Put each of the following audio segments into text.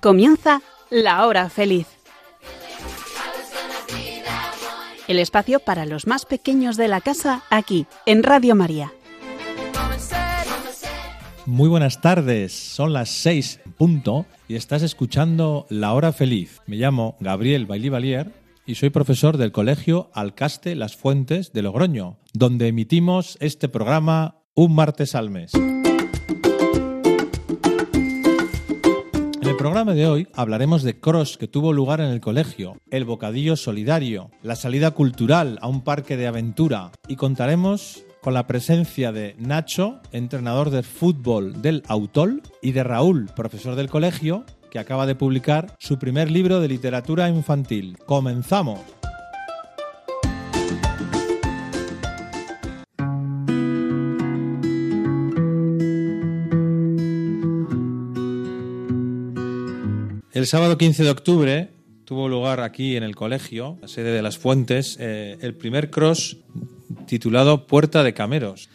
Comienza la hora feliz. El espacio para los más pequeños de la casa aquí, en Radio María. Muy buenas tardes, son las seis punto y estás escuchando La Hora Feliz. Me llamo Gabriel Bailivalier y soy profesor del Colegio Alcaste Las Fuentes de Logroño, donde emitimos este programa un martes al mes. En el programa de hoy hablaremos de cross que tuvo lugar en el colegio, el bocadillo solidario, la salida cultural a un parque de aventura y contaremos con la presencia de Nacho, entrenador de fútbol del Autol, y de Raúl, profesor del colegio, que acaba de publicar su primer libro de literatura infantil. ¡Comenzamos! El sábado 15 de octubre tuvo lugar aquí en el colegio, la sede de las Fuentes, eh, el primer cross titulado Puerta de Cameros.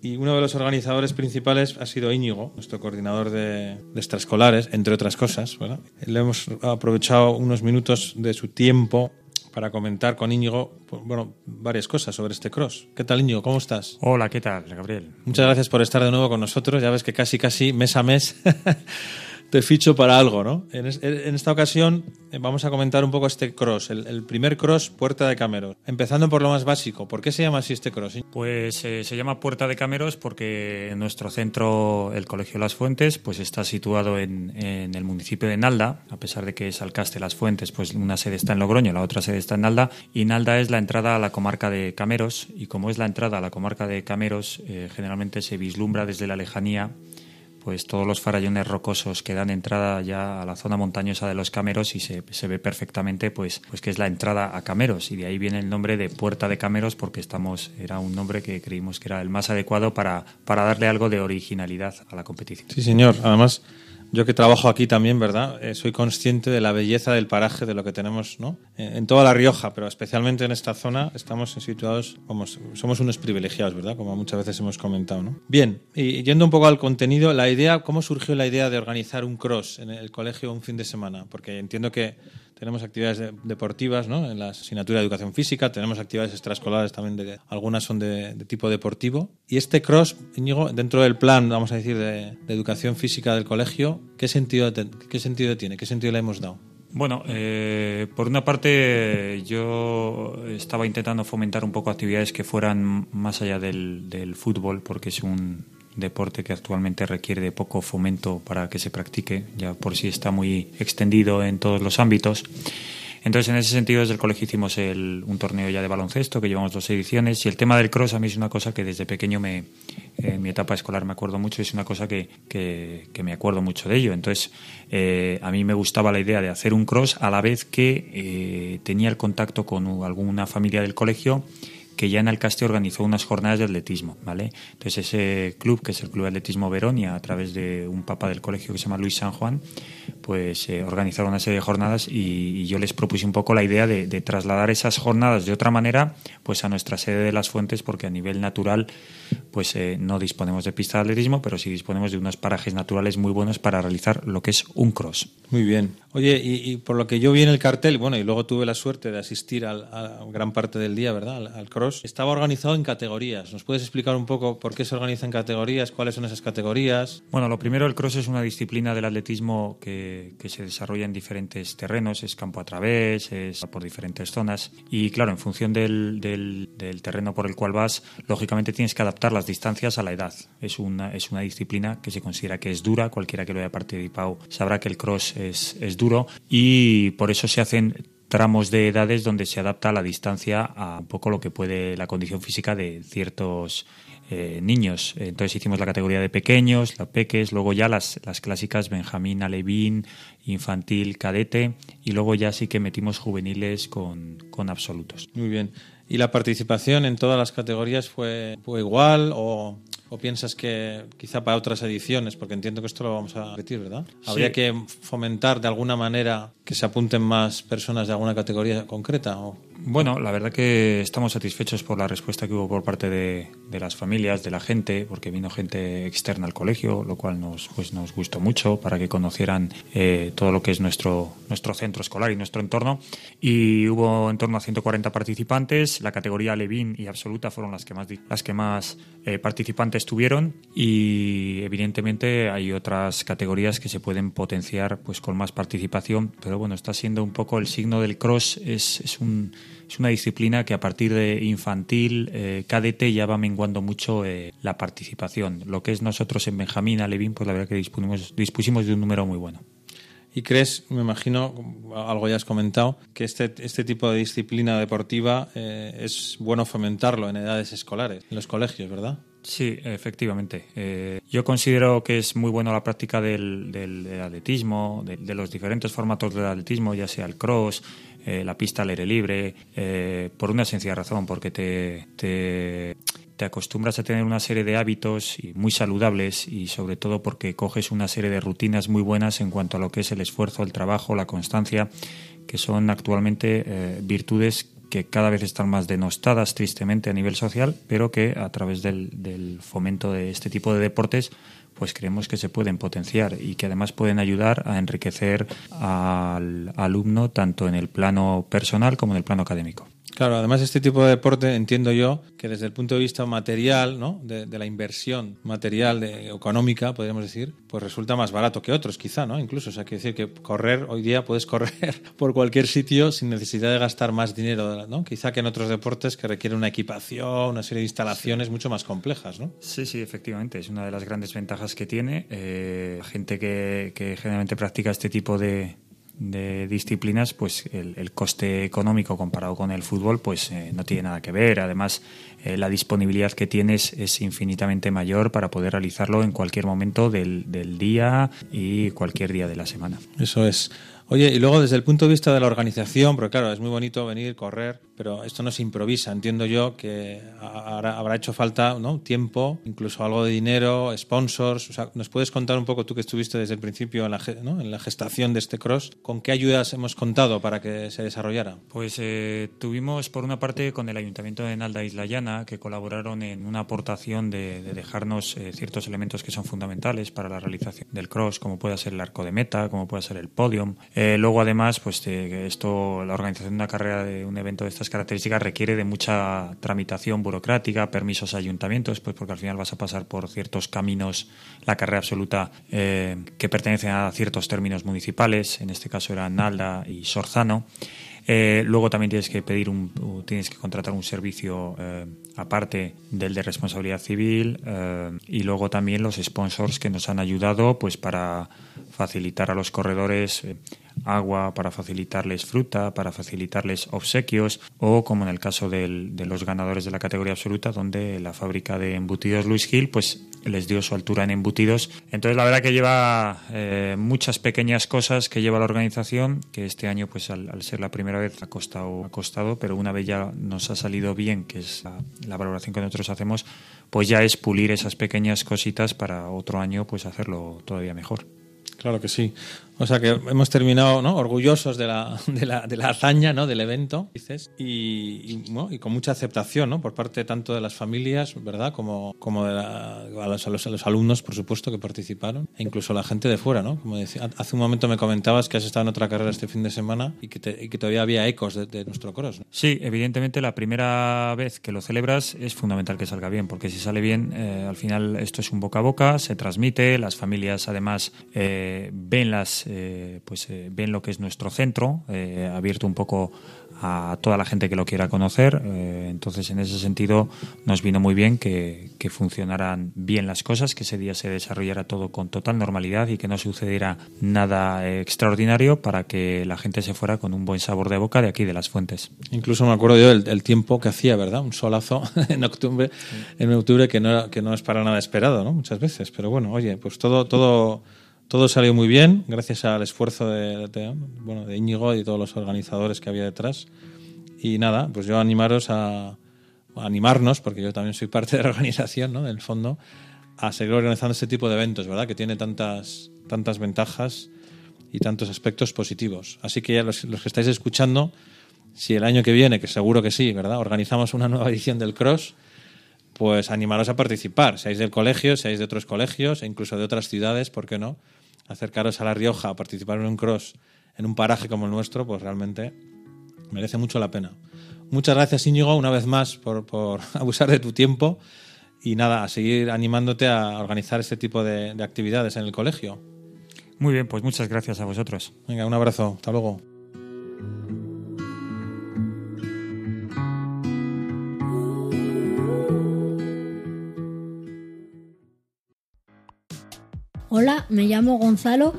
Y uno de los organizadores principales ha sido Íñigo, nuestro coordinador de, de extraescolares, entre otras cosas. Le hemos aprovechado unos minutos de su tiempo para comentar con Íñigo pues, bueno, varias cosas sobre este cross. ¿Qué tal, Íñigo? ¿Cómo estás? Hola, ¿qué tal, Gabriel? Muchas gracias por estar de nuevo con nosotros. Ya ves que casi, casi mes a mes te ficho para algo, ¿no? En, esta ocasión eh, vamos a comentar un poco este cross, el, primer cross Puerta de Cameros. Empezando por lo más básico, ¿por qué se llama así este cross? Pues eh, se llama Puerta de Cameros porque nuestro centro, el Colegio Las Fuentes, pues está situado en, el municipio de Nalda, a pesar de que es Alcaste Las Fuentes, pues una sede está en Logroño, la otra sede está en Nalda, y Nalda es la entrada a la comarca de Cameros, y como es la entrada a la comarca de Cameros, eh, generalmente se vislumbra desde la lejanía pues todos los farallones rocosos que dan entrada ya a la zona montañosa de los Cameros y se, se, ve perfectamente pues, pues que es la entrada a Cameros y de ahí viene el nombre de Puerta de Cameros porque estamos era un nombre que creímos que era el más adecuado para, para darle algo de originalidad a la competición. Sí, señor. Además, yo que trabajo aquí también, ¿verdad? Eh, soy consciente de la belleza del paraje, de lo que tenemos, ¿no? En, toda La Rioja, pero especialmente en esta zona, estamos situados, como, somos unos privilegiados, ¿verdad? Como muchas veces hemos comentado, ¿no? Bien, y yendo un poco al contenido, la idea, ¿cómo surgió la idea de organizar un cross en el colegio un fin de semana? Porque entiendo que tenemos actividades deportivas ¿no? en la asignatura de educación física, tenemos actividades extraescolares también, de, algunas son de, tipo deportivo. Y este cross, Íñigo, dentro del plan, vamos a decir, de, educación física del colegio, ¿qué sentido, qué sentido tiene? ¿Qué sentido le hemos dado? Bueno, eh, por una parte yo estaba intentando fomentar un poco actividades que fueran más allá del fútbol, porque es un, deporte que actualmente requiere de poco fomento para que se practique, ya por sí está muy extendido en todos los ámbitos. Entonces, en ese sentido, desde el colegio hicimos un torneo ya de baloncesto, que llevamos dos ediciones, y el tema del cross a mí es una cosa que desde pequeño me, en mi etapa escolar me acuerdo mucho, es una cosa que, que, me acuerdo mucho de ello. Entonces, eh, a mí me gustaba la idea de hacer un cross a la vez que eh, tenía el contacto con alguna familia del colegio que ya en Alcaste organizó unas jornadas de atletismo, ¿vale? Entonces ese club, que es el Club de Atletismo Veronia, a través de un papa del colegio que se llama Luis San Juan, pues eh, organizaron una serie de jornadas y, yo les propuse un poco la idea de, de, trasladar esas jornadas de otra manera, pues a nuestra sede de las Fuentes, porque a nivel natural pues eh, no disponemos de pista de atletismo, pero sí disponemos de unos parajes naturales muy buenos para realizar lo que es un cross. Muy bien. Oye, y, por lo que yo vi en el cartel, bueno, y luego tuve la suerte de asistir al, a gran parte del día, ¿verdad? Al, cross, estaba organizado en categorías. ¿Nos puedes explicar un poco por qué se organiza en categorías? ¿Cuáles son esas categorías? Bueno, lo primero, el cross es una disciplina del atletismo que, que se desarrolla en diferentes terrenos, es campo a través, es por diferentes zonas. Y claro, en función del, del, del terreno por el cual vas, lógicamente tienes que adaptar las distancias a la edad. Es una, es una disciplina que se considera que es dura, cualquiera que lo haya participado sabrá que el cross es, es duro y por eso se hacen tramos de edades donde se adapta la distancia a un poco lo que puede la condición física de ciertos eh, niños. Entonces hicimos la categoría de pequeños, los peques, luego ya las, las clásicas Benjamín, Alevín, infantil, cadete y luego ya sí que metimos juveniles con, con absolutos. Muy bien. ¿Y la participación en todas las categorías fue, fue igual o, o, piensas que quizá para otras ediciones, porque entiendo que esto lo vamos a repetir, ¿verdad? ¿Habría que fomentar de alguna manera que se apunten más personas de alguna categoría concreta? O? Bueno, la verdad que estamos satisfechos por la respuesta que hubo por parte de, las familias, de la gente, porque vino gente externa al colegio, lo cual nos, pues, nos gustó mucho para que conocieran eh, todo lo que es nuestro, nuestro centro escolar y nuestro entorno. Y hubo en torno a 140 participantes. La categoría Levin y Absoluta fueron las que más, las que más eh, participantes tuvieron. Y evidentemente hay otras categorías que se pueden potenciar pues, con más participación. Pero bueno, está siendo un poco el signo del cross. es, es un es una disciplina que a partir de infantil, eh, cadete, ya va menguando mucho eh, la participación. Lo que es nosotros en Benjamín, Alevín, pues la verdad que dispusimos, dispusimos de un número muy bueno. ¿Y crees, me imagino, algo ya has comentado, que este, este tipo de disciplina deportiva eh, es bueno fomentarlo en edades escolares, en los colegios, verdad? Sí, efectivamente. Eh, yo considero que es muy bueno la práctica del, atletismo, de, los diferentes formatos del atletismo, ya sea el cross, eh, la pista al aire libre, por una sencilla razón, porque te, te te acostumbras a tener una serie de hábitos muy saludables y sobre todo porque coges una serie de rutinas muy buenas en cuanto a lo que es el esfuerzo, el trabajo, la constancia, que son actualmente eh, virtudes que cada vez están más denostadas tristemente a nivel social, pero que a través del, del fomento de este tipo de deportes pues creemos que se pueden potenciar y que además pueden ayudar a enriquecer al alumno tanto en el plano personal como en el plano académico. Claro, además este tipo de deporte entiendo yo que desde el punto de vista material, ¿no? de, la inversión material, de, económica, podríamos decir, pues resulta más barato que otros, quizá, ¿no? Incluso, o sea, quiere decir que correr, hoy día puedes correr por cualquier sitio sin necesidad de gastar más dinero, ¿no? Quizá que en otros deportes que requieren una equipación, una serie de instalaciones mucho más complejas, ¿no? Sí, sí, efectivamente, es una de las grandes ventajas que tiene. Eh, gente que, que generalmente practica este tipo de, de disciplinas, pues el, coste económico comparado con el fútbol, pues eh, no tiene nada que ver. Además, eh, la disponibilidad que tienes es infinitamente mayor para poder realizarlo en cualquier momento del, del día y cualquier día de la semana. Eso es. Oye, y luego desde el punto de vista de la organización, porque claro, es muy bonito venir, correr, pero esto no se improvisa. Entiendo yo que habrá, hecho falta ¿no? tiempo, incluso algo de dinero, sponsors. O sea, ¿Nos puedes contar un poco, tú que estuviste desde el principio en la, ¿no? en la gestación de este cross, con qué ayudas hemos contado para que se desarrollara? Pues eh, tuvimos, por una parte, con el Ayuntamiento de Nalda Isla Llana, que colaboraron en una aportación de, dejarnos eh, ciertos elementos que son fundamentales para la realización del cross, como puede ser el arco de meta, como puede ser el podium. Eh, luego, además, pues esto, la organización de una carrera de un evento de características requiere de mucha tramitación burocrática, permisos a ayuntamientos, pues porque al final vas a pasar por ciertos caminos, la carrera absoluta, eh, que pertenecen a ciertos términos municipales, en este caso eran Nalda y Sorzano. Eh, luego también tienes que pedir un, tienes que contratar un servicio aparte del de responsabilidad civil y luego también los sponsors que nos han ayudado pues para facilitar a los corredores agua, para facilitarles fruta, para facilitarles obsequios o como en el caso de los ganadores de la categoría absoluta donde la fábrica de embutidos Luis Gil pues les dio su altura en embutidos. Entonces la verdad que lleva eh, muchas pequeñas cosas que lleva la organización que este año pues al, ser la primera vez ha costado, ha costado, pero una vez ya nos ha salido bien, que es la, la valoración que nosotros hacemos, pues ya es pulir esas pequeñas cositas para otro año pues hacerlo todavía mejor. Claro que sí. O sea que hemos terminado ¿no? orgullosos de la, de, la, de la hazaña ¿no? del evento, dices, y, y, con mucha aceptación ¿no? por parte tanto de las familias, ¿verdad? Como, como de a, los, a, los, alumnos, por supuesto, que participaron, e incluso la gente de fuera, ¿no? Como decía, hace un momento me comentabas que has estado en otra carrera este fin de semana y que, que todavía había ecos de, nuestro cross. Sí, evidentemente la primera vez que lo celebras es fundamental que salga bien, porque si sale bien, eh, al final esto es un boca a boca, se transmite, las familias además eh, ven las eh, pues eh, ven lo que es nuestro centro, eh, abierto un poco a toda la gente que lo quiera conocer. entonces, en ese sentido, nos vino muy bien que, que, funcionaran bien las cosas, que ese día se desarrollara todo con total normalidad y que no sucediera nada extraordinario para que la gente se fuera con un buen sabor de boca de aquí, de las fuentes. Incluso me acuerdo yo del, tiempo que hacía, ¿verdad? Un solazo en octubre, en octubre que no, que no es para nada esperado, ¿no? Muchas veces. Pero bueno, oye, pues todo, todo todo salió muy bien, gracias al esfuerzo de, bueno, de Íñigo y todos los organizadores que había detrás. Y nada, pues yo animaros a, animarnos, porque yo también soy parte de la organización, ¿no? del fondo, a seguir organizando este tipo de eventos, ¿verdad? Que tiene tantas, tantas ventajas y tantos aspectos positivos. Así que los, los que estáis escuchando, si el año que viene, que seguro que sí, ¿verdad? Organizamos una nueva edición del Cross, pues animaros a participar, seáis del colegio, seáis de otros colegios e incluso de otras ciudades, ¿por qué no? Acercaros a La Rioja a participar en un Cross en un paraje como el nuestro, pues realmente merece mucho la pena. Muchas gracias Íñigo una vez más por, por abusar de tu tiempo y nada, a seguir animándote a organizar este tipo de, de actividades en el colegio. Muy bien, pues muchas gracias a vosotros. Venga, un abrazo, hasta luego. Hola, me llamo Gonzalo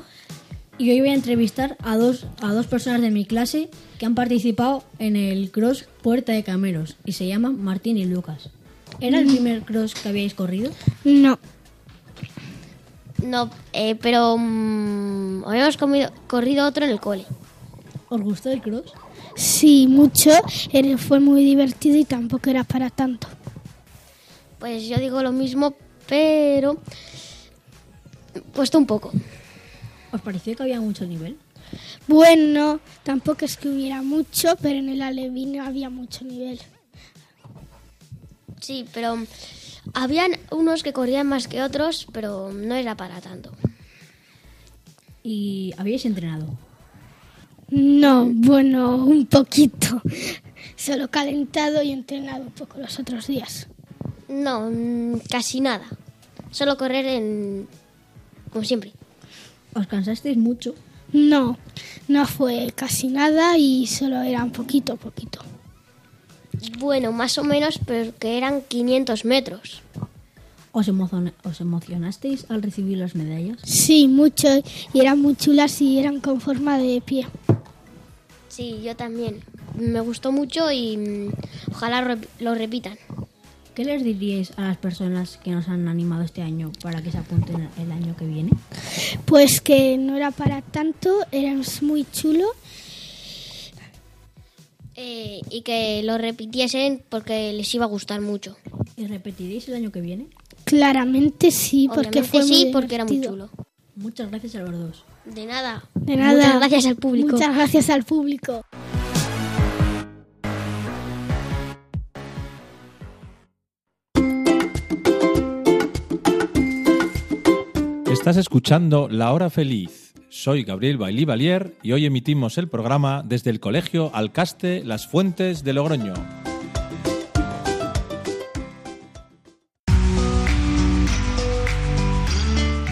y hoy voy a entrevistar a dos, a dos personas de mi clase que han participado en el cross Puerta de Cameros y se llaman Martín y Lucas. ¿Era el primer cross que habíais corrido? No, No, eh, pero mm, habíamos comido- corrido otro en el cole. ¿Os gustó el cross? sí, mucho. Era- Fue muy divertido y tampoco era para tanto. Pues yo digo lo mismo, pero puesto un poco. ¿Os pareció que había mucho nivel? Bueno, tampoco es que hubiera mucho, pero en el Alevín había mucho nivel. Sí, pero habían unos que corrían más que otros, pero no era para tanto. ¿Y habíais entrenado? No, bueno, un poquito. Solo calentado y entrenado un poco los otros días. No, mm, casi nada. Solo correr en... como siempre. ¿Os cansasteis mucho? No, no fue casi nada y solo era un poquito, poquito. Bueno, más o menos, pero que eran 500 metros. ¿Os, emociona- os emocionasteis al recibir las medallas? Sí, mucho. Y eran muy chulas y eran con forma de pie. Sí, yo también. Me gustó mucho y mm, ojalá rep- lo repitan. ¿Qué les diríais a las personas que nos han animado este año para que se apunten el año que viene? Pues que no era para tanto, era muy chulo. Eh, y que lo repitiesen porque les iba a gustar mucho. ¿Y repetiréis el año que viene? Claramente sí, porque Obviamente fue muy sí, porque era muy chulo. Muchas gracias a los dos. De nada. De nada. Muchas gracias al público. Muchas gracias al público. Estás escuchando La Hora Feliz. Soy Gabriel Bailí Valier y hoy emitimos el programa desde el Colegio Alcaste Las Fuentes de Logroño.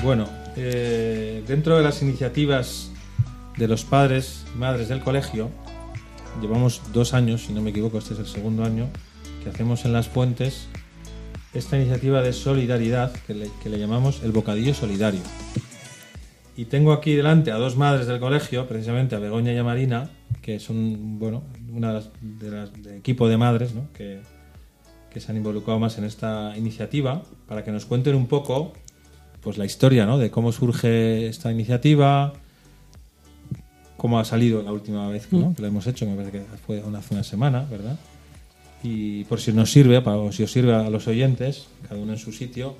Bueno, eh, dentro de las iniciativas de los padres y madres del colegio, llevamos dos años, si no me equivoco, este es el segundo año, que hacemos en Las Fuentes esta iniciativa de solidaridad que le, que le llamamos el bocadillo solidario. Y tengo aquí delante a dos madres del colegio, precisamente a Begoña y a Marina, que son, bueno, una de las, de las- de equipo de madres, ¿no? que, que se han involucrado más en esta iniciativa, para que nos cuenten un poco pues la historia ¿no? de cómo surge esta iniciativa, cómo ha salido la última vez ¿no? que lo hemos hecho, me parece que fue hace una semana, ¿verdad? Y por si nos sirve, para, o si os sirve a los oyentes, cada uno en su sitio,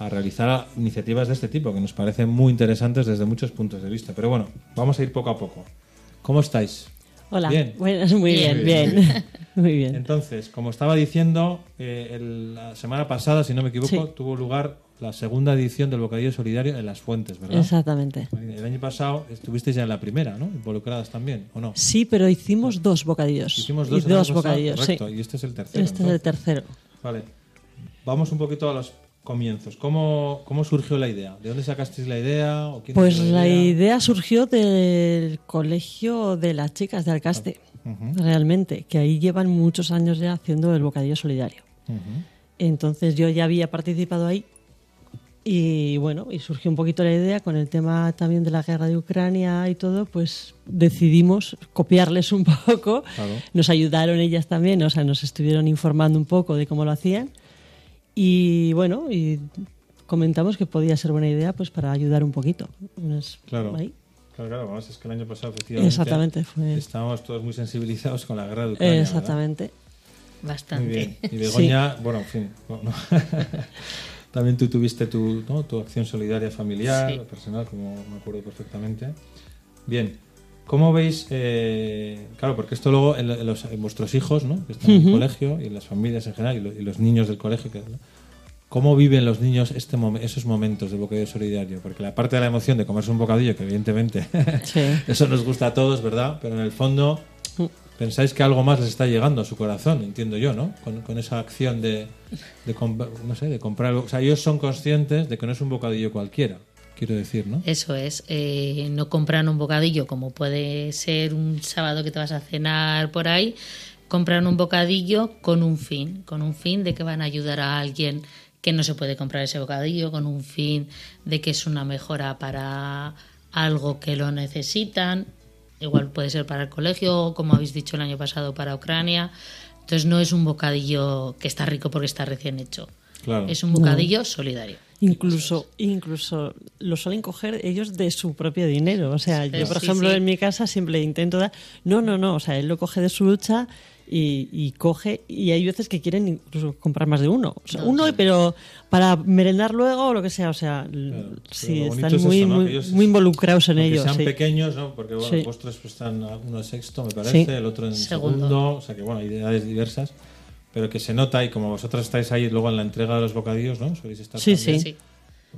a realizar iniciativas de este tipo, que nos parecen muy interesantes desde muchos puntos de vista. Pero bueno, vamos a ir poco a poco. ¿Cómo estáis? Hola. Bien. Buenas, muy bien, Bien. bien. Muy bien. Entonces, como estaba diciendo, eh, el- la semana pasada, si no me equivoco, Sí. tuvo lugar la segunda edición del Bocadillo Solidario en Las Fuentes, ¿verdad? Exactamente. El año pasado estuvisteis ya en la primera, ¿no? Involucradas también, ¿o no? Sí, pero hicimos dos bocadillos. Hicimos Y dos, año dos bocadillos, correcto, sí. Y este es el tercero. Este es el tercero. Vale. Vamos un poquito a los comienzos. ¿Cómo, cómo surgió la idea? ¿De dónde sacasteis la idea? ¿O quién Pues la idea surgió del colegio de las chicas de Alcaste, Ujú, realmente, que ahí llevan muchos años ya haciendo el bocadillo solidario. Entonces yo ya había participado ahí y bueno, y surgió un poquito la idea con el tema también de la guerra de Ucrania y todo, pues decidimos copiarles un poco. Claro. Nos ayudaron ellas también, o sea, nos estuvieron informando un poco de cómo lo hacían y bueno, y comentamos que podía ser buena idea pues para ayudar un poquito. Unas- Claro. ahí. Claro, claro, vamos, es que el año pasado efectivamente Exactamente, fue- estábamos todos muy sensibilizados con la guerra de Ucrania. ¿verdad? Exactamente. Bastante. Muy bien. Y Begoña, bueno, en fin. bueno, También tú tuviste tu, ¿no? tu acción solidaria familiar, Sí. personal, como me acuerdo perfectamente. Bien. ¿Cómo veis, eh, claro, porque esto luego en, los- en vuestros hijos, ¿no? que están en el colegio y en las familias en general y, lo- y los niños del colegio, que- ¿no? ¿cómo viven los niños este momen- esos momentos del bocadillo solidario? Porque la parte de la emoción de comerse un bocadillo, que evidentemente Sí. eso nos gusta a todos, ¿verdad? Pero en el fondo pensáis que algo más les está llegando a su corazón, entiendo yo, ¿no? Con, esa acción de, no sé, de comprar. O sea, ellos son conscientes de que no es un bocadillo cualquiera, quiero decir, ¿no? Eso es, eh, no compran un bocadillo como puede ser un sábado que te vas a cenar por ahí, compran un bocadillo con un fin, con un fin de que van a ayudar a alguien que no se puede comprar ese bocadillo, con un fin de que es una mejora para algo que lo necesitan, igual puede ser para el colegio, como habéis dicho el año pasado, para Ucrania. Entonces no es un bocadillo que está rico porque está recién hecho, Claro. es un bocadillo solidario. Incluso, incluso lo suelen coger ellos de su propio dinero. O sea, yo, por sí, ejemplo, sí. en mi casa siempre intento dar. No, no, no. O sea, él lo coge de su lucha y, y coge. Y hay veces que quieren incluso comprar más de uno. O sea, uno, pero para merendar luego o lo que sea. O sea, Claro, sí, están es muy, eso, ¿no? muy, Que ellos- muy involucrados en ello. sean sí. pequeños, ¿no? Porque bueno, Sí. vosotros pues, están uno en sexto, me parece, Sí. el otro en Segundo. segundo. o sea que bueno, hay edades diversas, pero que se nota y como vosotros estáis ahí luego en la entrega de los bocadillos, ¿no? Soléis estar Sí, también, sí.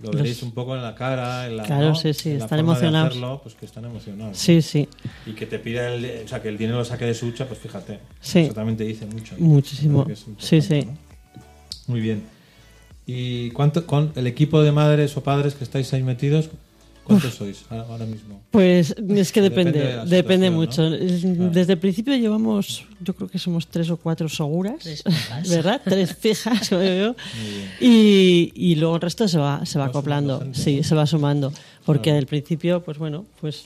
Lo veréis un poco en la cara, en la, Claro, ¿no? sí, sí, en la están forma de emocionados. hacerlo, pues que están emocionados. ¿no? Sí, sí. Y que te pida el, o sea, que el dinero lo saque de su hucha, pues fíjate. Sí. Eso también te dice mucho. Muchísimo. Sí, sí. ¿no? Muy bien. ¿Y cuánto, con el equipo de madres o padres que estáis ahí metidos, cuántos sois ahora ahora mismo? Pues es que Depende depende, de mucho. ¿no? Es- Claro. Desde el principio llevamos, yo creo que somos tres o cuatro seguras, Tres. ¿verdad? Tres fijas, como yo. Y, y luego el resto se va, se va acoplando, gente, sí, ¿no? se va sumando. Porque al principio, pues bueno, pues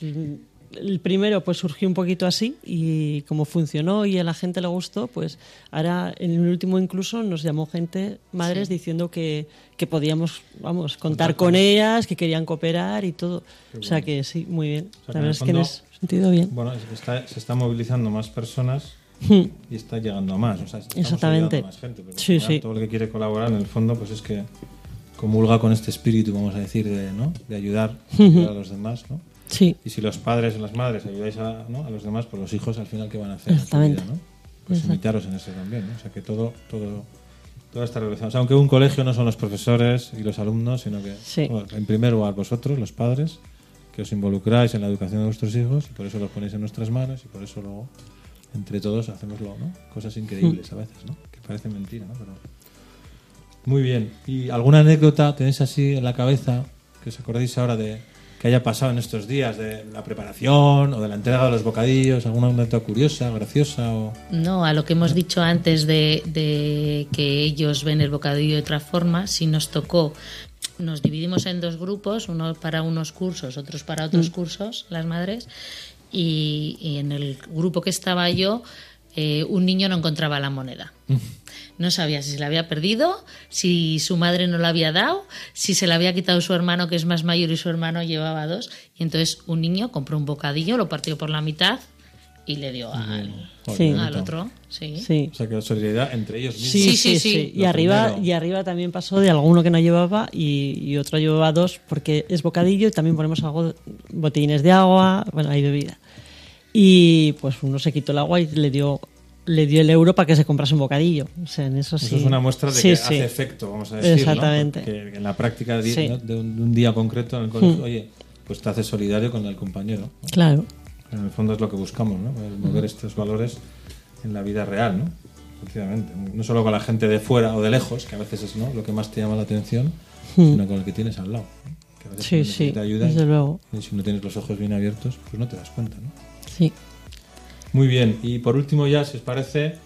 el primero pues surgió un poquito así y como funcionó y a la gente le gustó, pues ahora en el último incluso nos llamó gente, madres, diciendo que, que podíamos, vamos, contar con ellas, que querían cooperar y todo. O sea que sí, muy bien. O sea, la verdad es que en ese sentido bien. Bueno, está- se está movilizando más personas Hmm. y está llegando a más. O sea, Exactamente. a más gente, Sí, sí. Todo el que quiere colaborar, en el fondo, pues es que comulga con este espíritu, vamos a decir, de, ¿no? de ayudar, ayudar a los demás, ¿no? Sí, Y si los padres o las madres ayudáis a, ¿no? a los demás, pues los hijos al final, ¿qué van a hacer? en su Exactamente. vida, ¿no? Pues imitaros en eso también, ¿no? O sea, que todo, todo, todo está relacionado. O sea, aunque un colegio no son los profesores y los alumnos, sino que, Sí. bueno, en primer lugar, vosotros, los padres, que os involucráis en la educación de vuestros hijos y por eso los ponéis en nuestras manos y por eso luego, entre todos, hacemos lo, ¿no? cosas increíbles a veces, ¿no? Que parece mentira, ¿no? Pero... Muy bien. ¿Y alguna anécdota tenéis así en la cabeza que os acordéis ahora de que haya pasado en estos días de la preparación o de la entrega de los bocadillos? ¿Alguna anécdota curiosa, graciosa? O... No, a lo que hemos dicho antes de, de que ellos ven el bocadillo de otra forma, si nos tocó, nos dividimos en dos grupos, uno para unos cursos, otros para otros cursos, las madres, y, y en el grupo que estaba yo, eh, un niño no encontraba la moneda. No sabía si se la había perdido, si su madre no la había dado, si se la había quitado su hermano que es más mayor y su hermano llevaba dos. Y entonces un niño compró un bocadillo, lo partió por la mitad y le dio al, Sí. otro. Sí. sí. O sea, que la solidaridad entre ellos mismos. Sí, Sí, sí, sí, sí. sí. Y arriba, primero. y arriba también pasó de alguno que no llevaba y, y otro llevaba dos porque es bocadillo y también ponemos algo, botellines de agua, bueno, hay bebida. Y pues uno se quitó el agua y le dio le dio el euro para que se comprase un bocadillo. O sea, en eso sí. Eso es una muestra de Sí, que sí. hace efecto, vamos a decir. Exactamente. ¿no? Que en la práctica de, Sí. ¿no? de un, día concreto en el colegio, oye, pues te haces solidario con el compañero. ¿no? Claro. En el fondo es lo que buscamos, ¿no? El mover estos valores en la vida real, ¿no? Efectivamente. No solo con la gente de fuera o de lejos, que a veces es ¿no? lo que más te llama la atención, sino con el que tienes al lado. ¿no? Que a veces Hmm. Sí, sí, ayuda y- desde luego. y si no tienes los ojos bien abiertos, pues no te das cuenta, ¿no? Sí. Muy bien. Y por último ya, si os parece,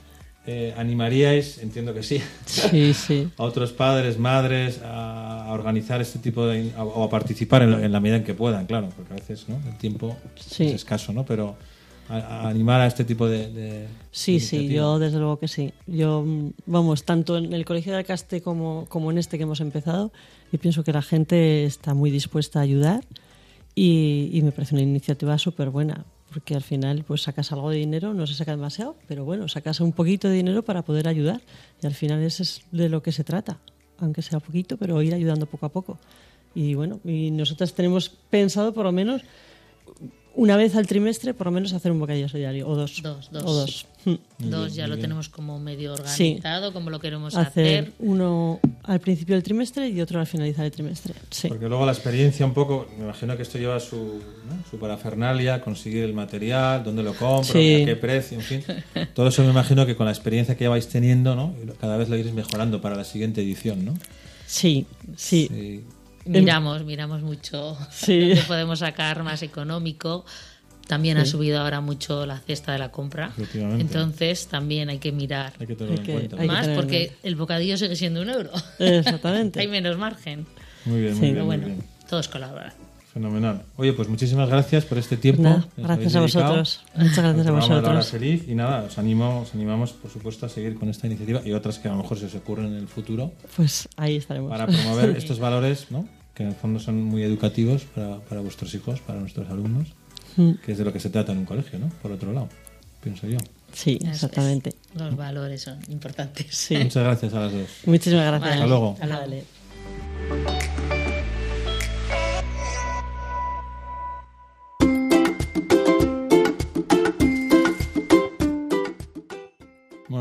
eh, animaríais, entiendo que sí, Sí, sí. a otros padres, madres, a, a organizar este tipo de... a- o a participar en, lo- en la medida en que puedan, claro, porque a veces ¿no? el tiempo Sí. es escaso, ¿no? Pero a, a animar a este tipo de... de- Sí, sí, yo desde luego que sí. Yo, mm, vamos, tanto en el Colegio de Alcaste como, como en este que hemos empezado, yo pienso que la gente está muy dispuesta a ayudar y, y me parece una iniciativa súper buena, porque al final pues sacas algo de dinero, no se saca demasiado, pero bueno, sacas un poquito de dinero para poder ayudar y al final eso es de lo que se trata, aunque sea poquito, pero ir ayudando poco a poco. Y bueno, y nosotros tenemos pensado por lo menos una vez al trimestre, por lo menos, hacer un bocadillo solidario, o dos. Dos, dos. O dos. Mm. Dos ya lo tenemos como medio organizado, como lo queremos hacer. Hacer uno al principio del trimestre y otro al finalizar el trimestre. Sí. Porque luego la experiencia un poco, me imagino que esto lleva su, ¿no? su parafernalia, conseguir el material, dónde lo compro, Sí. a qué precio, en fin. Todo eso me imagino que con la experiencia que vais teniendo, ¿no? Cada vez lo iréis mejorando para la siguiente edición, ¿no? Sí, sí. Sí. Miramos, miramos mucho Sí. dónde podemos sacar más económico. También ha subido ahora mucho la cesta de la compra. Efectivamente. Entonces también hay que mirar Hay que tenerlo Hay que- en cuenta. hay que más porque el bocadillo sigue siendo un euro. Exactamente. hay menos margen. Muy bien, Sí. muy bien, Pero muy bueno, bien. todos colaboran. Fenomenal. Oye, pues muchísimas gracias por este tiempo. Nada, gracias a vosotros. Muchas gracias a vosotros. feliz. Y nada, os animo, os animamos, por supuesto, a seguir con esta iniciativa y otras que a lo mejor se os ocurren en el futuro Pues ahí estaremos. para promover estos valores, ¿no? Que en el fondo son muy educativos para, para vuestros hijos, para nuestros alumnos, Mm. que es de lo que se trata en un colegio, ¿no? Por otro lado, pienso yo. Sí, exactamente. Los valores son importantes. Sí. Muchas gracias a las dos. Muchísimas gracias. Vale, Hasta luego. hasta luego. Vale.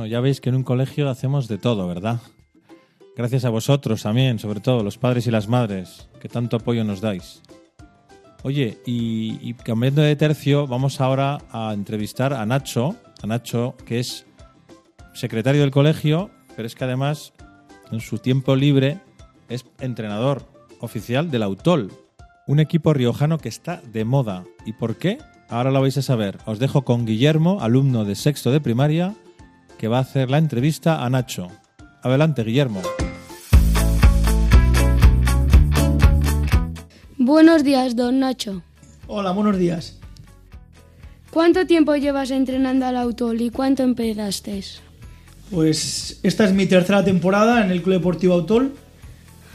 Ya veis que en un colegio hacemos de todo, ¿verdad? Gracias a vosotros también, sobre todo los padres y las madres, que tanto apoyo nos dais. Oye, y, y cambiando de tercio, vamos ahora a entrevistar a Nacho, a Nacho, que es secretario del colegio, pero es que además en su tiempo libre es entrenador oficial del Autol, un equipo riojano que está de moda. ¿Y por qué? Ahora lo vais a saber. Os dejo con Guillermo, alumno de sexto de primaria, que va a hacer la entrevista a Nacho. Adelante, Guillermo. Buenos días, don Nacho. Hola, buenos días. ¿Cuánto tiempo llevas entrenando al autol y cuánto empezaste? Pues esta es mi tercera temporada en el Club Deportivo Autol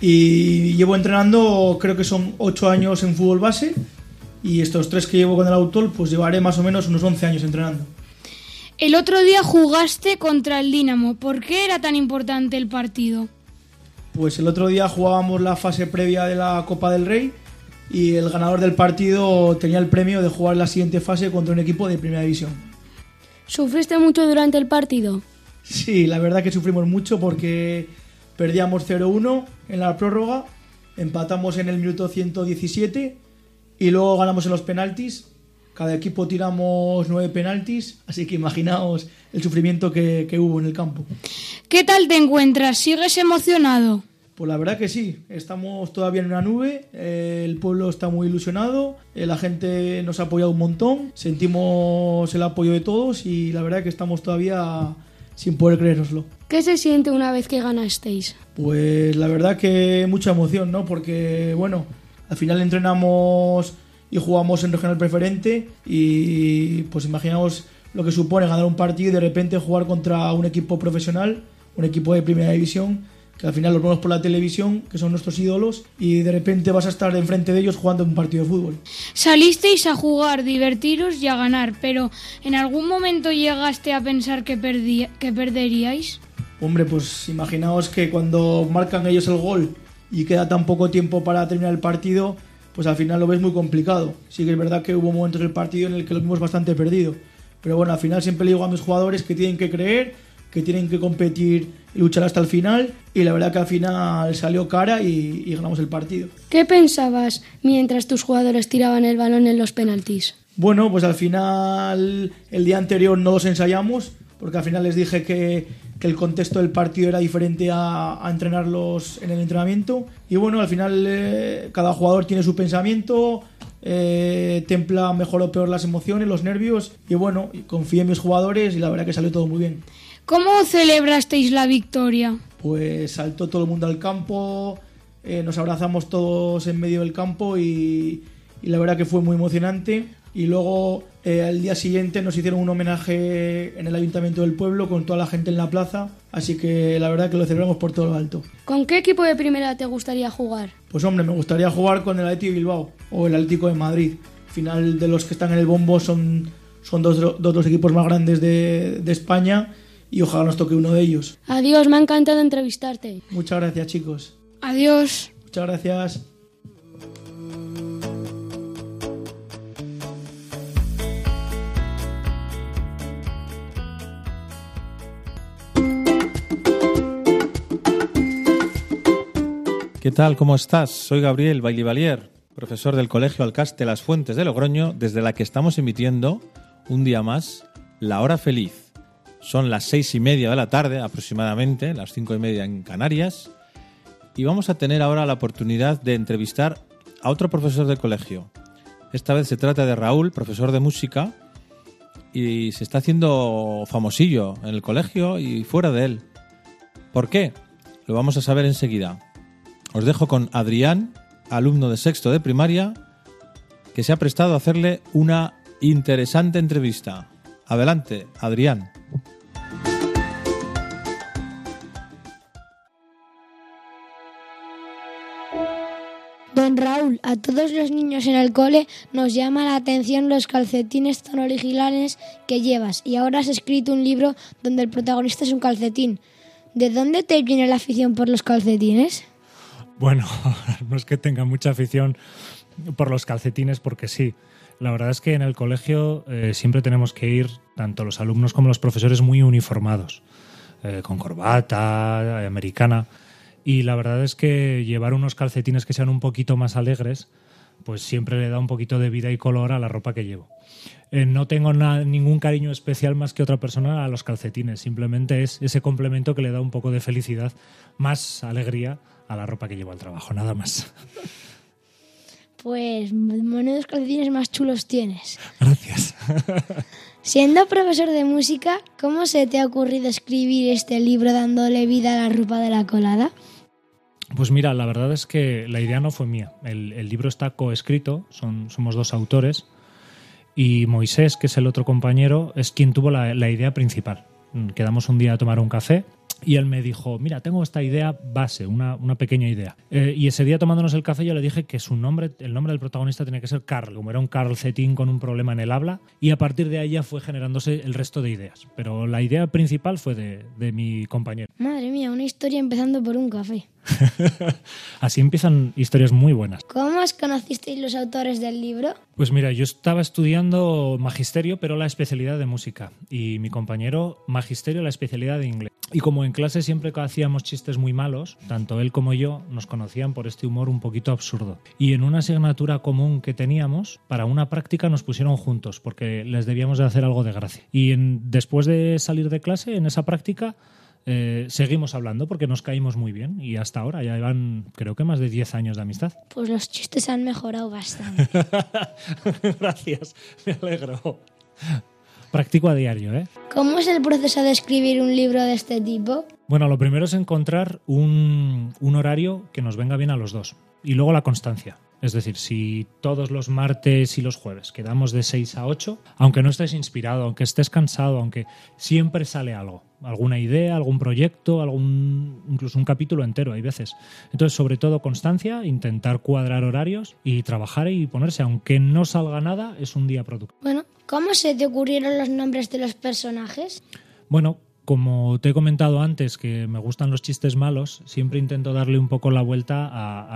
y llevo entrenando creo que son 8 años en fútbol base y estos tres que llevo con el Autol pues llevaré más o menos unos 11 años entrenando. El otro día jugaste contra el Dinamo. ¿Por qué era tan importante el partido? Pues el otro día jugábamos la fase previa de la Copa del Rey y el ganador del partido tenía el premio de jugar la siguiente fase contra un equipo de primera división. ¿Sufriste mucho durante el partido? Sí, la verdad que sufrimos mucho porque perdíamos 0-1 en la prórroga, empatamos en el minuto 117 y luego ganamos en los penaltis. Cada equipo tiramos nueve penaltis, así que imaginaos el sufrimiento que, que hubo en el campo. ¿Qué tal te encuentras? ¿Sigues emocionado? Pues la verdad que sí, estamos todavía en una nube, eh, el pueblo está muy ilusionado, eh, la gente nos ha apoyado un montón, sentimos el apoyo de todos y la verdad que estamos todavía sin poder creérnoslo. ¿Qué se siente una vez que ganasteis? Pues la verdad que mucha emoción, ¿no? Porque, bueno, al final entrenamos y jugamos en regional preferente y pues imaginaos lo que supone ganar un partido y de repente jugar contra un equipo profesional, un equipo de primera división, que al final los vemos por la televisión, que son nuestros ídolos, y de repente vas a estar enfrente de ellos jugando un partido de fútbol. Salisteis a jugar, divertiros y a ganar, pero ¿en algún momento llegaste a pensar que, perdí- que perderíais? Hombre, pues imaginaos que cuando marcan ellos el gol y queda tan poco tiempo para terminar el partido, pues al final lo ves muy complicado. Sí que es verdad que hubo momentos del partido en el que lo vimos bastante perdido. Pero bueno, al final siempre le digo a mis jugadores que tienen que creer, que tienen que competir y luchar hasta el final. Y la verdad que al final salió cara y, y ganamos el partido. ¿Qué pensabas mientras tus jugadores tiraban el balón en los penaltis? Bueno, pues al final el día anterior no los ensayamos, porque al final les dije que, que el contexto del partido era diferente a, a entrenarlos en el entrenamiento. Y bueno, al final eh, cada jugador tiene su pensamiento, eh, templa mejor o peor las emociones, los nervios. Y bueno, confío en mis jugadores y la verdad que salió todo muy bien. ¿Cómo celebrasteis la victoria? Pues saltó todo el mundo al campo, eh, nos abrazamos todos en medio del campo y, y la verdad que fue muy emocionante. Y luego eh, al día siguiente nos hicieron un homenaje en el ayuntamiento del pueblo con toda la gente en la plaza, así que la verdad que lo celebramos por todo lo alto. ¿Con qué equipo de primera te gustaría jugar? Pues hombre, me gustaría jugar con el Atlético de Bilbao o el Atlético de Madrid. Al final de los que están en el bombo son, son dos, dos de los equipos más grandes de, de España y ojalá nos toque uno de ellos. Adiós, me ha encantado entrevistarte. Muchas gracias chicos. Adiós. Muchas gracias. ¿Qué tal? ¿Cómo estás? Soy Gabriel Bailivalier, profesor del Colegio Alcaste Las Fuentes de Logroño, desde la que estamos emitiendo un día más La Hora Feliz. Son las seis y media de la tarde aproximadamente, las cinco y media en Canarias, y vamos a tener ahora la oportunidad de entrevistar a otro profesor del colegio. Esta vez se trata de Raúl, profesor de música, y se está haciendo famosillo en el colegio y fuera de él. ¿Por qué? Lo vamos a saber enseguida. Os dejo con Adrián, alumno de sexto de primaria, que se ha prestado a hacerle una interesante entrevista. Adelante, Adrián. Don Raúl, a todos los niños en el cole nos llama la atención los calcetines tan originales que llevas y ahora has escrito un libro donde el protagonista es un calcetín. ¿De dónde te viene la afición por los calcetines? Bueno, no es que tenga mucha afición por los calcetines porque sí. La verdad es que en el colegio eh, siempre tenemos que ir, tanto los alumnos como los profesores, muy uniformados, eh, con corbata, eh, americana. Y la verdad es que llevar unos calcetines que sean un poquito más alegres, pues siempre le da un poquito de vida y color a la ropa que llevo. No tengo ningún cariño especial más que otra persona a los calcetines, simplemente es ese complemento que le da un poco de felicidad, más alegría a la ropa que llevo al trabajo, nada más. Pues menudos calcetines más chulos tienes. Gracias. Siendo profesor de música, ¿cómo se te ha ocurrido escribir este libro dándole vida a la ropa de la colada? Pues mira, la verdad es que la idea no fue mía. El, el libro está coescrito, son, somos dos autores, y Moisés, que es el otro compañero, es quien tuvo la, la idea principal. Quedamos un día a tomar un café y él me dijo, mira, tengo esta idea base, una, una pequeña idea. Eh, y ese día tomándonos el café yo le dije que su nombre, el nombre del protagonista tenía que ser Carl, como era un Carl Cetín con un problema en el habla, y a partir de ahí ya fue generándose el resto de ideas. Pero la idea principal fue de, de mi compañero. Madre mía, una historia empezando por un café. Así empiezan historias muy buenas. ¿Cómo os conocisteis los autores del libro? Pues mira, yo estaba estudiando magisterio, pero la especialidad de música. Y mi compañero, magisterio, la especialidad de inglés. Y como en clase siempre hacíamos chistes muy malos, tanto él como yo nos conocían por este humor un poquito absurdo. Y en una asignatura común que teníamos, para una práctica nos pusieron juntos, porque les debíamos de hacer algo de gracia. Y en- después de salir de clase, en esa práctica, eh, seguimos hablando porque nos caímos muy bien. Y hasta ahora ya llevan, creo que más de 10 años de amistad. Pues los chistes han mejorado bastante. Gracias, me alegro. Practico a diario, ¿eh? ¿Cómo es el proceso de escribir un libro de este tipo? Bueno, lo primero es encontrar un, un horario que nos venga bien a los dos. Y luego la constancia. Es decir, si todos los martes y los jueves quedamos de 6 a 8, aunque no estés inspirado, aunque estés cansado, aunque siempre sale algo, alguna idea, algún proyecto, algún incluso un capítulo entero hay veces. Entonces, sobre todo constancia, intentar cuadrar horarios y trabajar y ponerse, aunque no salga nada, es un día productivo. Bueno, ¿cómo se te ocurrieron los nombres de los personajes? Bueno, como te he comentado antes que me gustan los chistes malos, siempre intento darle un poco la vuelta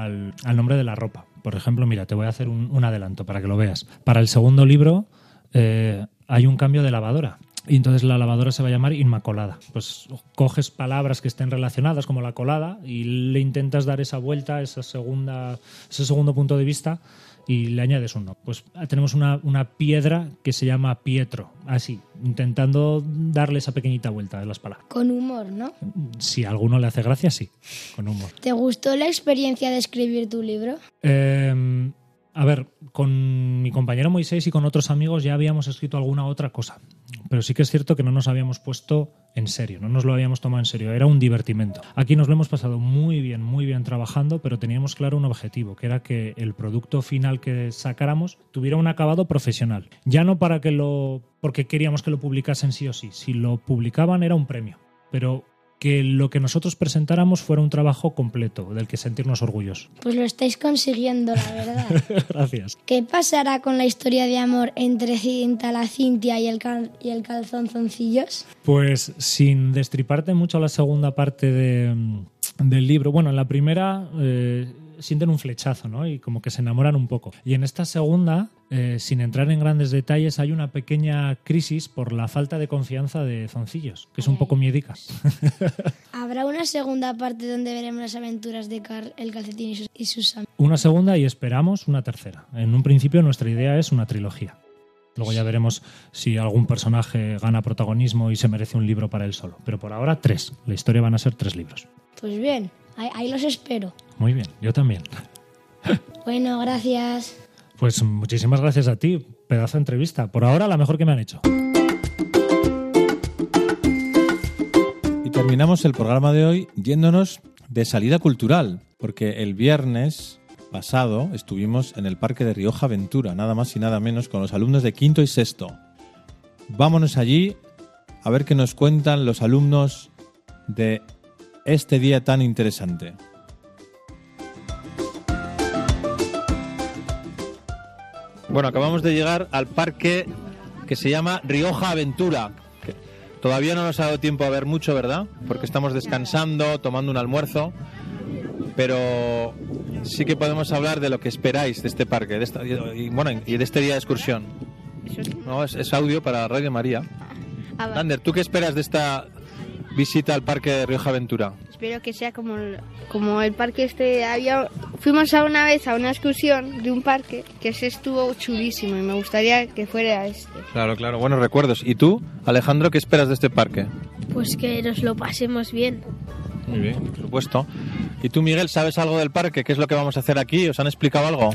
al, nombre de la ropa. Por ejemplo, mira, te voy a hacer un, un adelanto para que lo veas. Para el segundo libro eh, hay un cambio de lavadora. Y entonces la lavadora se va a llamar Inmacolada. Pues coges palabras que estén relacionadas, como la colada, y le intentas dar esa vuelta, esa segunda, ese segundo punto de vista, y le añades un no. Pues tenemos una, una piedra que se llama Pietro, así, intentando darle esa pequeñita vuelta de las palabras. Con humor, ¿no? Si a alguno le hace gracia, sí, con humor. ¿Te gustó la experiencia de escribir tu libro? Eh, a ver, con mi compañero Moisés y con otros amigos ya habíamos escrito alguna otra cosa. Pero sí que es cierto que no nos habíamos puesto en serio, no nos lo habíamos tomado en serio, era un divertimento. Aquí nos lo hemos pasado muy bien, muy bien trabajando, pero teníamos claro un objetivo, que era que el producto final que sacáramos tuviera un acabado profesional. Ya no para que lo porque queríamos que lo publicasen sí o sí, si lo publicaban era un premio, pero que lo que nosotros presentáramos fuera un trabajo completo, del que sentirnos orgullosos. Pues lo estáis consiguiendo, la verdad. Gracias. ¿Qué pasará con la historia de amor entre Cinta la Cintia y el, cal- y el calzonzoncillos? Pues sin destriparte mucho la segunda parte de, del libro, bueno, en la primera eh, sienten un flechazo, ¿no? Y como que se enamoran un poco. Y en esta segunda eh, sin entrar en grandes detalles, hay una pequeña crisis por la falta de confianza de Zoncillos, que es un poco miedica. Habrá una segunda parte donde veremos las aventuras de Carl, el calcetín y sus, y sus amigos. Una segunda y esperamos una tercera. En un principio nuestra idea es una trilogía. Luego ya veremos si algún personaje gana protagonismo y se merece un libro para él solo. Pero por ahora tres. La historia van a ser tres libros. Pues bien, ahí, ahí los espero. Muy bien, yo también. Bueno, gracias. Pues muchísimas gracias a ti. Pedazo de entrevista. Por ahora la mejor que me han hecho. Y terminamos el programa de hoy yéndonos de salida cultural, porque el viernes pasado estuvimos en el Parque de Rioja Aventura, nada más y nada menos, con los alumnos de quinto y sexto. Vámonos allí a ver qué nos cuentan los alumnos de este día tan interesante. Bueno, acabamos de llegar al parque que se llama Rioja Aventura. que Todavía no nos ha dado tiempo a ver mucho, ¿verdad? Porque estamos descansando, tomando un almuerzo. Pero sí que podemos hablar de lo que esperáis de este parque de esta- y, bueno, y de este día de excursión. No, es, es audio para Radio María. Ah, va. Lander, ¿tú qué esperas de esta visita al parque de Rioja Aventura? Espero que sea como el, como el parque este. Había, fuimos a una vez a una excursión de un parque que se estuvo chulísimo y me gustaría que fuera este. Claro, claro, buenos recuerdos. ¿Y tú, Alejandro, qué esperas de este parque? Pues que nos lo pasemos bien. Muy bien, por supuesto. ¿Y tú, Miguel, sabes algo del parque? ¿Qué es lo que vamos a hacer aquí? ¿Os han explicado algo?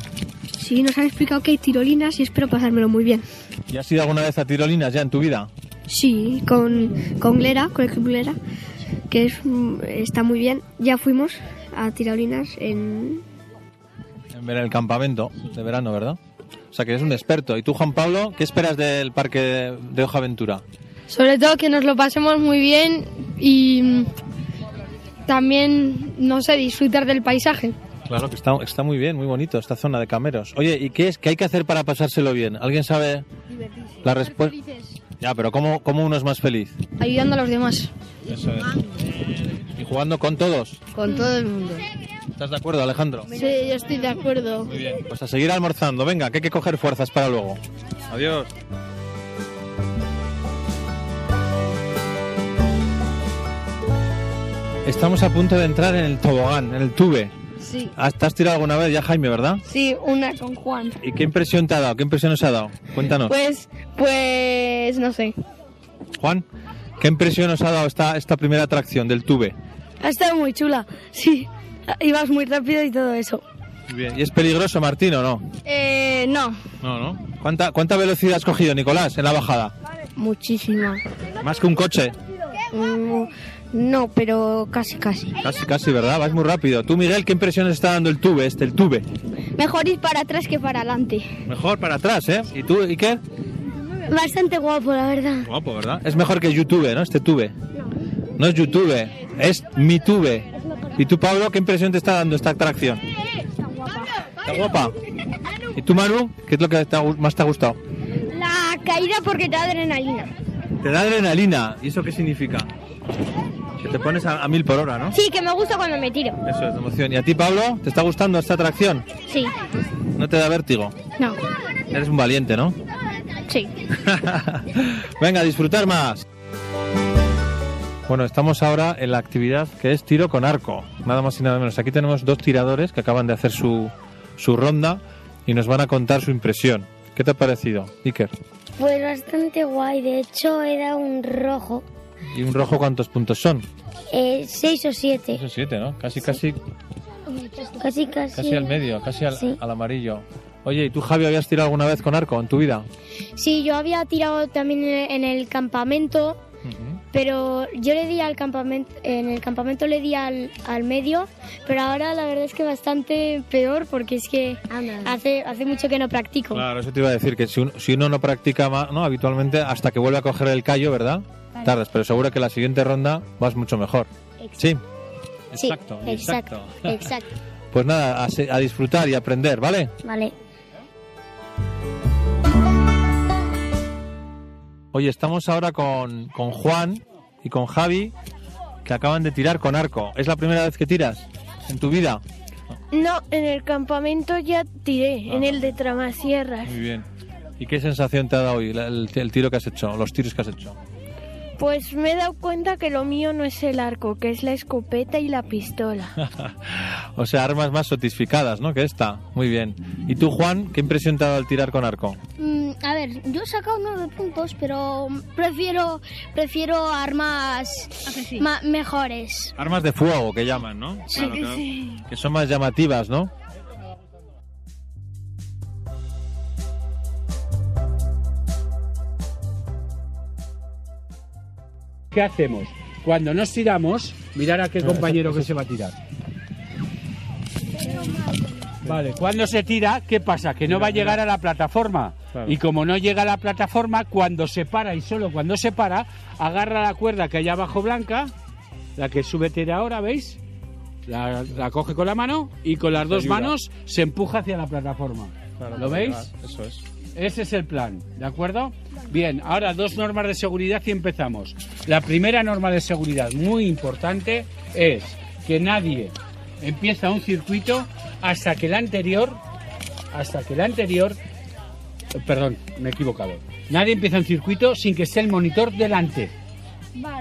Sí, nos han explicado que hay tirolinas y espero pasármelo muy bien. ¿Y has ido alguna vez a tirolinas ya en tu vida? Sí, con, con Glera, con el Club Glera, que es, mm, está muy bien. Ya fuimos a tirolinas en... En ver el campamento de verano, ¿verdad? O sea que eres un experto. ¿Y tú, Juan Pablo, qué esperas del parque de, de Hoja Aventura? Sobre todo que nos lo pasemos muy bien y mm, también, no sé, disfrutar del paisaje. Claro que está, está muy bien, muy bonito esta zona de cameros. Oye, ¿y qué es qué hay que hacer para pasárselo bien? ¿Alguien sabe la respuesta? Ya, pero ¿cómo, ¿cómo uno es más feliz? Ayudando a los demás. Eso es. ¿Y jugando con todos? Con todo el mundo. ¿Estás de acuerdo, Alejandro? Sí, yo estoy de acuerdo. Muy bien. Pues a seguir almorzando. Venga, que hay que coger fuerzas para luego. Adiós. Estamos a punto de entrar en el tobogán, en el tube. Sí. ¿Te has tirado alguna vez ya, Jaime, verdad? Sí, una con Juan. ¿Y qué impresión te ha dado? ¿Qué impresión os ha dado? Cuéntanos. Pues, pues, no sé. Juan, ¿qué impresión os ha dado esta, esta primera atracción del tube? Ha estado muy chula, sí. Ibas muy rápido y todo eso. Muy bien. ¿Y es peligroso, Martín, o no? Eh, no. No, no. ¿Cuánta, ¿Cuánta velocidad has cogido, Nicolás, en la bajada? Muchísima. Más que un coche. No, pero casi, casi. Casi, casi, ¿verdad? Vas muy rápido. Tú, Miguel, ¿qué impresión está dando el tube, este, el tube? Mejor ir para atrás que para adelante. Mejor para atrás, ¿eh? ¿Y tú, Iker? Bastante guapo, la verdad. Guapo, ¿verdad? Es mejor que YouTube, ¿no? Este tube. No es YouTube, es mi tube. ¿Y tú, Pablo, qué impresión te está dando esta atracción? ¿Está guapa? ¿Y tú, Manu? ¿Qué es lo que te ha gu- más te ha gustado? La caída porque te da adrenalina. Te da adrenalina. ¿Y eso qué significa? Que te pones a, a mil por hora, ¿no? Sí, que me gusta cuando me tiro. Eso es de emoción. ¿Y a ti, Pablo? ¿Te está gustando esta atracción? Sí. ¿No te da vértigo? No. Eres un valiente, ¿no? Sí. Venga, a disfrutar más. Bueno, estamos ahora en la actividad que es tiro con arco, nada más y nada menos. Aquí tenemos dos tiradores que acaban de hacer su, su ronda y nos van a contar su impresión. ¿Qué te ha parecido, Iker? Pues bastante guay. De hecho, era un rojo. ¿Y un rojo cuántos puntos son? Eh, seis o siete. Eso siete, ¿no? Casi, casi, Casi, casi. casi al medio, casi al, Sí. al amarillo. Oye, ¿y tú, Javi, habías tirado alguna vez con arco en tu vida? Sí, yo había tirado también en el campamento, pero yo le di al campamento, en el campamento le di al, al medio, pero ahora la verdad es que bastante peor porque es que hace, hace mucho que no practico. Claro, eso te iba a decir, que si uno, si uno no practica ma- ¿no? habitualmente, hasta que vuelve a coger el callo, ¿verdad? Tardas, pero seguro que la siguiente ronda vas mucho mejor. Sí. Sí, Exacto, exacto, exacto. Pues nada, a, se- a disfrutar y aprender, ¿vale? Vale. Oye, estamos ahora con, con Juan y con Javi, que acaban de tirar con arco. ¿Es la primera vez que tiras en tu vida? No, en el campamento ya tiré, en el de Tramasierras. Muy bien. ¿Y qué sensación te ha dado hoy el tiro que has hecho, los tiros que has hecho? Pues me he dado cuenta que lo mío no es el arco, que es la escopeta y la pistola. o sea, armas más sofisticadas, ¿no? Que esta. Muy bien. ¿Y tú, Juan, qué impresión te ha dado al tirar con arco? Mm, a ver, yo he sacado nueve puntos, pero prefiero prefiero armas ma- mejores. Armas de fuego, que llaman, ¿no? Sí, que sí. Que son más llamativas, ¿no? ¿Qué hacemos? Cuando nos tiramos, mirar a qué compañero que se va a tirar. Vale, cuando se tira, ¿qué pasa? Que no va a llegar a la plataforma. Y como no llega a la plataforma, cuando se para y solo cuando se para, agarra la cuerda que hay abajo blanca, la que sube tira ahora, ¿veis? La, la coge con la mano y con las dos manos se empuja hacia la plataforma. ¿Lo veis? Eso es. Ese es el plan, ¿de acuerdo? Bien, ahora dos normas de seguridad y empezamos. La primera norma de seguridad, muy importante, es que nadie empieza un circuito hasta que el anterior, hasta que el anterior, perdón, me he equivocado. Nadie empieza un circuito sin que esté el monitor delante.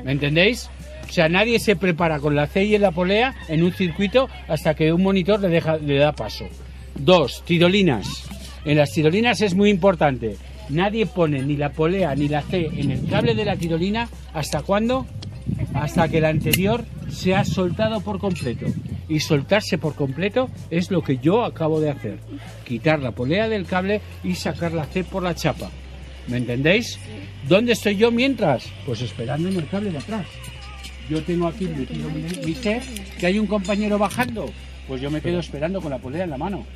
¿Me entendéis? O sea, nadie se prepara con la C y la polea en un circuito hasta que un monitor le, deja, le da paso. Dos, tirolinas. En las tirolinas es muy importante. Nadie pone ni la polea ni la C en el cable de la tirolina hasta cuándo? Hasta que el anterior se ha soltado por completo. Y soltarse por completo es lo que yo acabo de hacer. Quitar la polea del cable y sacar la C por la chapa. ¿Me entendéis? ¿Dónde estoy yo mientras? Pues esperando en el cable de atrás. Yo tengo aquí mi, mi C, que hay un compañero bajando. Pues yo me quedo esperando con la polea en la mano.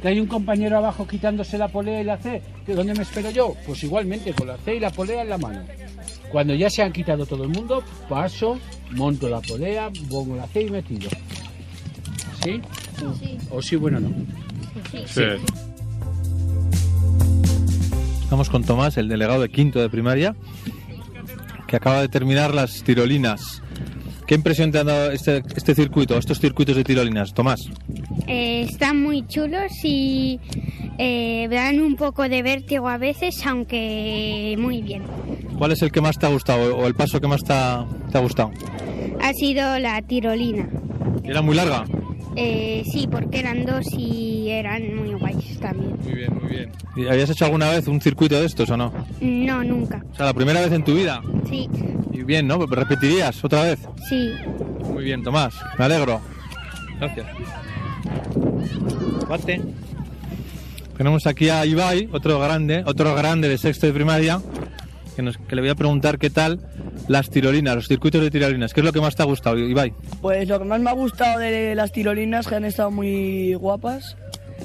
Que hay un compañero abajo quitándose la polea y la C. ¿Que ¿Dónde me espero yo? Pues igualmente con la C y la polea en la mano. Cuando ya se han quitado todo el mundo, paso, monto la polea, pongo la C y me tiro. ¿Sí? ¿O sí, bueno, no? Sí. Estamos con Tomás, el delegado de quinto de primaria, que acaba de terminar las tirolinas. ¿Qué impresión te han dado este, este circuito, estos circuitos de tirolinas, Tomás? Eh, están muy chulos y eh, dan un poco de vértigo a veces, aunque muy bien. ¿Cuál es el que más te ha gustado o el paso que más te ha, te ha gustado? Ha sido la tirolina. ¿Era muy larga? Eh, sí, porque eran dos y eran muy guays también. Muy bien, muy bien. ¿Y ¿Habías hecho alguna vez un circuito de estos o no? No, nunca. O sea, la primera vez en tu vida. Sí, Y bien, ¿no? ¿Repetirías otra vez? sí. Muy bien, Tomás. Me alegro. Gracias. Bate. Tenemos aquí a Ibai, otro grande, otro grande de sexto de primaria, que, nos, que le voy a preguntar qué tal las tirolinas, los circuitos de tirolinas. ¿Qué es lo que más te ha gustado, Ibai? Pues lo que más me ha gustado de las tirolinas, que han estado muy guapas,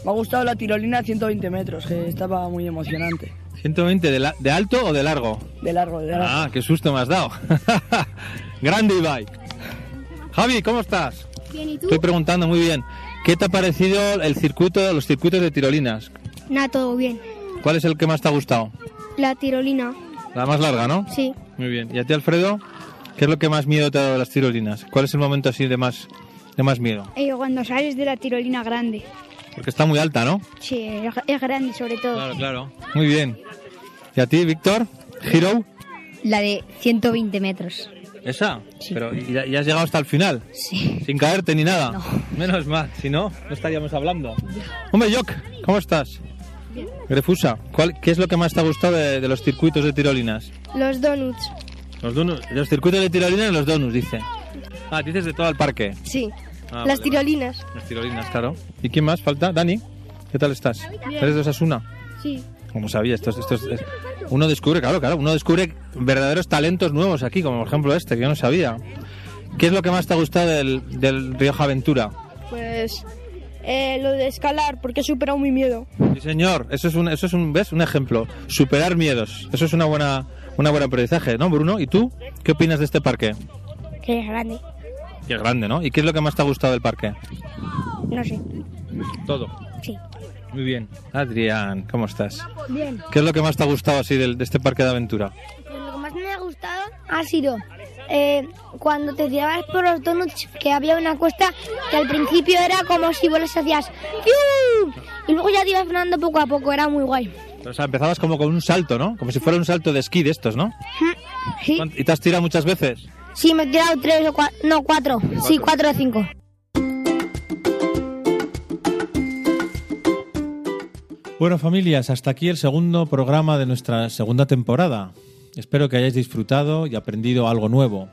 me ha gustado la tirolina a 120 metros, que estaba muy emocionante. 120 de, la- de alto o de largo? De largo, de largo. Ah, qué susto me has dado. grande Ibai. Javi, ¿cómo estás? Bien, ¿y tú? Estoy preguntando muy bien. ¿Qué te ha parecido el circuito, los circuitos de tirolinas? Nada, todo bien. ¿Cuál es el que más te ha gustado? La tirolina, La más larga, ¿no? sí. Muy bien. ¿Y a ti, Alfredo? ¿Qué es lo que más miedo te ha dado de las tirolinas? ¿Cuál es el momento así de más, de más miedo? Eh, cuando sales de la tirolina grande. Porque está muy alta, ¿no? Sí, es, grande sobre todo. claro. Muy bien. ¿Y a ti, Víctor? ¿Hero? La de 120 metros. ¿Esa? Pero ¿y ya, ya has llegado hasta el final? Sí. ¿Sin caerte ni nada? Menos mal, si no, no estaríamos hablando. Hombre, Jock, ¿cómo estás? Grefusa, ¿cuál, ¿qué es lo que más te ha gustado de, de los circuitos de tirolinas? Los donuts. Los donuts, los circuitos de tirolinas y los donuts, dice. Ah, dices de todo el parque. Sí. Ah, Las vale, tirolinas. Las tirolinas, claro. ¿Y quién más falta? Dani, ¿qué tal estás? ¿Eres de Osasuna? Sí. Como sabía, esto, es- esto es- es- uno descubre, claro, claro, uno descubre verdaderos talentos nuevos aquí, como por ejemplo este, que yo no sabía. ¿Qué es lo que más te ha gustado del, del Rioja Aventura? Pues eh, lo de escalar, porque he superado mi miedo. Sí, señor, eso es un, eso es un, ¿ves? Un ejemplo. Superar miedos. Eso es una buena, una buena aprendizaje, ¿no, Bruno? ¿Y tú? ¿Qué opinas de este parque? Que es grande. Que es grande, ¿no? ¿Y qué es lo que más te ha gustado del parque? No sé. Todo. Sí. Muy bien. Adrián, ¿cómo estás? Bien. ¿Qué es lo que más te ha gustado así del, de este parque de aventura? Pues lo que más me ha gustado ha sido eh, cuando te tirabas por los donuts, que había una cuesta que al principio era como si vos hacías ¡Fiu! y luego ya te ibas frenando poco a poco, era muy guay. O sea, empezabas como con un salto, ¿no? Como si fuera un salto de esquí de estos, ¿no? Sí. ¿Y te has tirado muchas veces? Sí, me he tirado tres o cuatro. No, cuatro. Sí, cuatro o cinco. Bueno, familias, hasta aquí el segundo programa de nuestra segunda temporada. Espero que hayáis disfrutado y aprendido algo nuevo.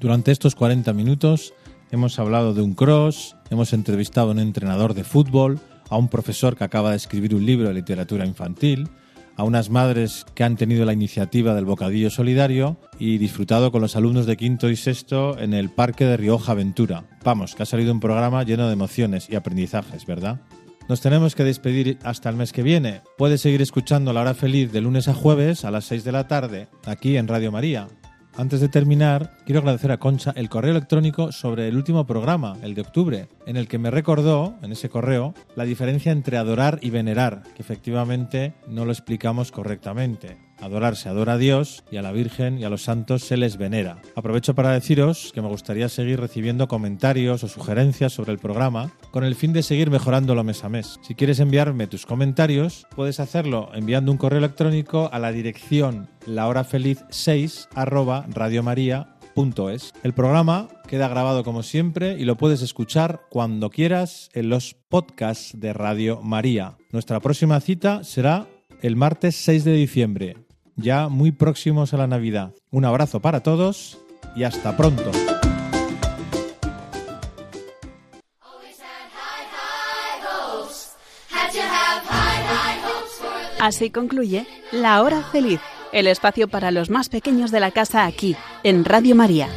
Durante estos 40 minutos hemos hablado de un cross, hemos entrevistado a un entrenador de fútbol, a un profesor que acaba de escribir un libro de literatura infantil, a unas madres que han tenido la iniciativa del bocadillo solidario y disfrutado con los alumnos de quinto y sexto en el Parque de Rioja Aventura. Vamos, que ha salido un programa lleno de emociones y aprendizajes, ¿verdad? Nos tenemos que despedir hasta el mes que viene. Puedes seguir escuchando La Hora Feliz de lunes a jueves a las 6 de la tarde, aquí en Radio María. Antes de terminar, quiero agradecer a Concha el correo electrónico sobre el último programa, el de octubre, en el que me recordó, en ese correo, la diferencia entre adorar y venerar, que efectivamente no lo explicamos correctamente. Adorar se adora a Dios y a la Virgen y a los santos se les venera. Aprovecho para deciros que me gustaría seguir recibiendo comentarios o sugerencias sobre el programa con el fin de seguir mejorándolo mes a mes. Si quieres enviarme tus comentarios, puedes hacerlo enviando un correo electrónico a la dirección lahorafeliz6 arroba. El programa queda grabado como siempre y lo puedes escuchar cuando quieras en los podcasts de Radio María. Nuestra próxima cita será el martes 6 de diciembre, ya muy próximos a la Navidad. Un abrazo para todos y hasta pronto. Así concluye La Hora Feliz, el espacio para los más pequeños de la casa aquí, en Radio María.